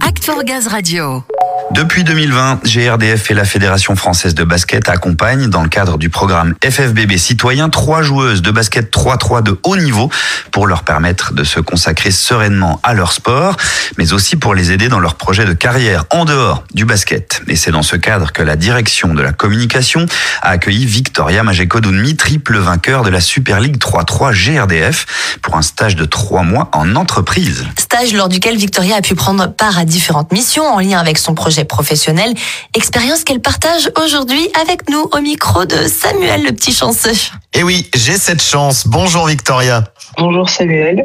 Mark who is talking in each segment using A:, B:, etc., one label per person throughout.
A: Act for Gaz Radio.
B: Depuis 2020, GRDF et la Fédération française de basket accompagnent, dans le cadre du programme FFBB Citoyen, trois joueuses de basket 3-3 de haut niveau pour leur permettre de se consacrer sereinement à leur sport, mais aussi pour les aider dans leur projet de carrière en dehors du basket. Et c'est dans ce cadre que la direction de la communication a accueilli Victoria Majekodunmi, triple vainqueur de la Super League 3-3 GRDF, pour un stage de trois mois en entreprise.
C: Stage lors duquel Victoria a pu prendre part à différentes missions en lien avec son projet professionnel, expérience qu'elle partage aujourd'hui avec nous au micro de Samuel le petit chanceux.
D: Et oui, j'ai cette chance. Bonjour Victoria.
E: Bonjour Samuel.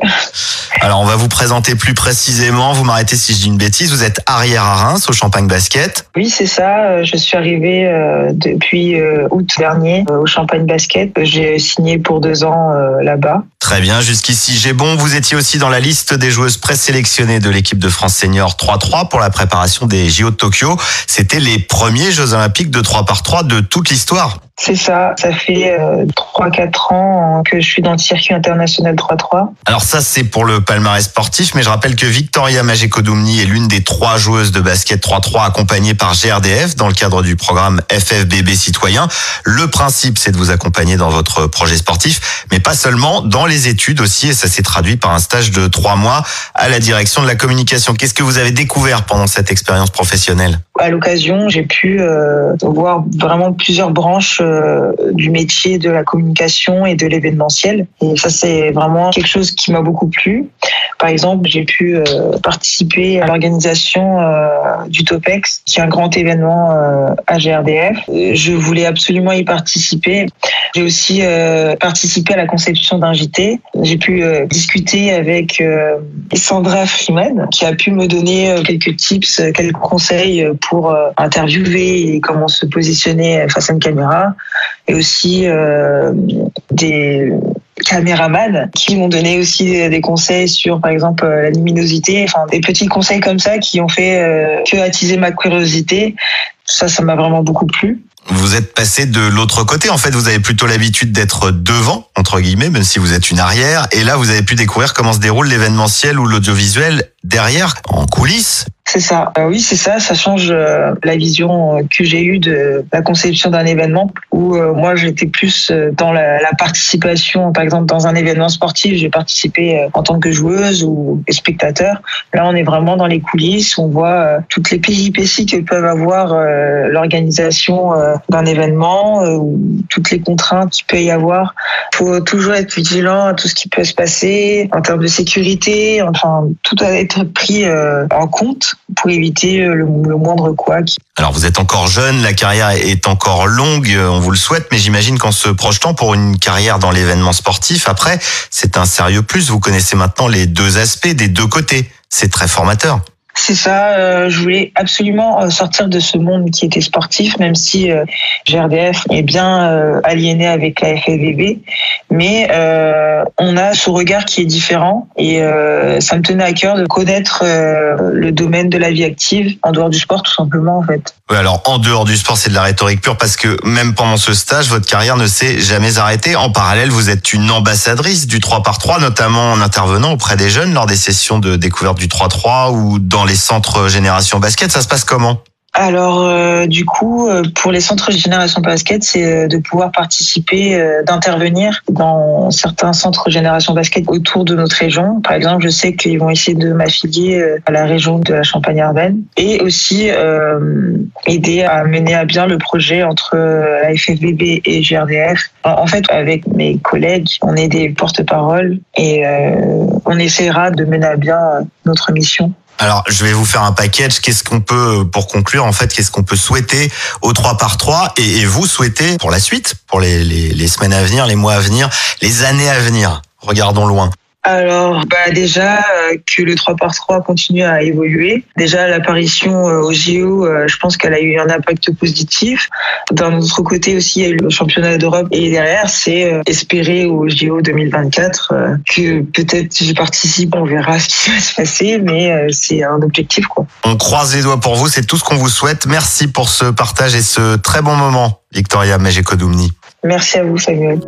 D: Alors on va vous présenter plus précisément, vous m'arrêtez si je dis une bêtise, vous êtes arrière à Reims au Champagne Basket.
E: Oui c'est ça, euh, je suis arrivée euh, depuis euh, août dernier au Champagne Basket. J'ai signé pour deux ans là-bas.
D: Très bien, jusqu'ici j'ai bon. Vous étiez aussi dans la liste des joueuses présélectionnées de l'équipe de France Senior 3-3 pour la préparation des JO de Tokyo. C'était les premiers Jeux Olympiques de 3 par 3 de toute l'histoire.
E: C'est ça, ça fait euh, 3-4 ans que je suis dans le circuit international 3-3.
D: Alors ça c'est pour le palmarès sportif, mais je rappelle que Victoria Majekodumni est l'une des trois joueuses de basket 3-3 accompagnées par GRDF dans le cadre du programme FFBB Citoyen. Le principe c'est de vous accompagner dans votre projet sportif, mais pas seulement, dans les études aussi, et ça s'est traduit par un stage de 3 mois à la direction de la communication. Qu'est-ce que vous avez découvert pendant cette expérience professionnelle?
E: À l'occasion, j'ai pu euh, voir vraiment plusieurs branches euh, du métier de la communication et de l'événementiel. Et ça, c'est vraiment quelque chose qui m'a beaucoup plu. Par exemple, j'ai pu euh, participer à l'organisation euh, du Topex, qui est un grand événement à GRDF. Je voulais absolument y participer. J'ai aussi participé à la conception d'un JT. J'ai pu discuter avec Sandra Freeman, qui a pu me donner quelques tips, quelques conseils pour interviewer et comment se positionner face à une caméra. Et aussi euh, des caméramans qui m'ont donné aussi des conseils sur par exemple la luminosité. Enfin des petits conseils comme ça qui ont fait euh, que attiser ma curiosité. Ça ça m'a vraiment beaucoup plu
D: vous êtes passé de l'autre côté. En fait, vous avez plutôt l'habitude d'être devant, entre guillemets, même si vous êtes une arrière. Et là, vous avez pu découvrir comment se déroule l'événementiel ou l'audiovisuel derrière, en coulisses.
E: C'est ça. Euh, oui, c'est ça. Ça change euh, la vision euh, que j'ai eue de la conception d'un événement où moi j'étais plus dans la, participation. Par exemple, dans un événement sportif, j'ai participé en tant que joueuse ou spectateur. Là, on est vraiment dans les coulisses. On voit toutes les péripéties que peuvent avoir l'organisation d'un événement ou toutes les contraintes qu'il peut y avoir. Il faut toujours être vigilant à tout ce qui peut se passer en termes de sécurité. Enfin, tout doit être pris en compte pour éviter le, le moindre couac.
D: Alors vous êtes encore jeune, la carrière est encore longue, on vous le souhaite, mais j'imagine qu'en se projetant pour une carrière dans l'événement sportif, après, c'est un sérieux plus. Vous connaissez maintenant les deux aspects des deux côtés. C'est très formateur.
E: C'est ça, euh, je voulais absolument euh, sortir de ce monde qui était sportif, même si euh, GRDF est bien aliéné avec la FFVB, mais on a ce regard qui est différent et ça me tenait à cœur de connaître le domaine de la vie active en dehors du sport tout simplement en fait.
D: Oui, alors en dehors du sport, c'est de la rhétorique pure parce que même pendant ce stage, votre carrière ne s'est jamais arrêtée. En parallèle, vous êtes une ambassadrice du 3 par 3 notamment en intervenant auprès des jeunes lors des sessions de découverte du 3-3 ou dans les centres Génération Basket. Ça se passe comment?
E: Alors, euh, du coup, euh, pour les centres Génération Basket, c'est euh, de pouvoir participer, d'intervenir dans certains centres Génération Basket autour de notre région. Par exemple, je sais qu'ils vont essayer de m'affilier à la région de la Champagne-Ardenne et aussi aider à mener à bien le projet entre la FFBB et GRDF. En fait, avec mes collègues, on est des porte-parole et on essaiera de mener à bien notre mission.
D: Alors, je vais vous faire un package. Qu'est-ce qu'on peut, pour conclure, en fait, qu'est-ce qu'on peut souhaiter au 3 par 3 et, vous souhaitez pour la suite, pour les semaines à venir, les mois à venir, les années à venir? Regardons loin
E: alors, bah déjà euh, que le 3 par 3 continue à évoluer. Déjà l'apparition euh, au JO, euh, je pense qu'elle a eu un impact positif. D'un autre côté aussi, il y a eu le championnat d'Europe et derrière, c'est espérer au JO 2024 que peut-être je participe, on verra ce qui va se passer, mais c'est un objectif quoi.
D: On croise les doigts pour vous, c'est tout ce qu'on vous souhaite. Merci pour ce partage et ce très bon moment, Victoria Mejekodoumni.
E: Merci à vous, Samuel.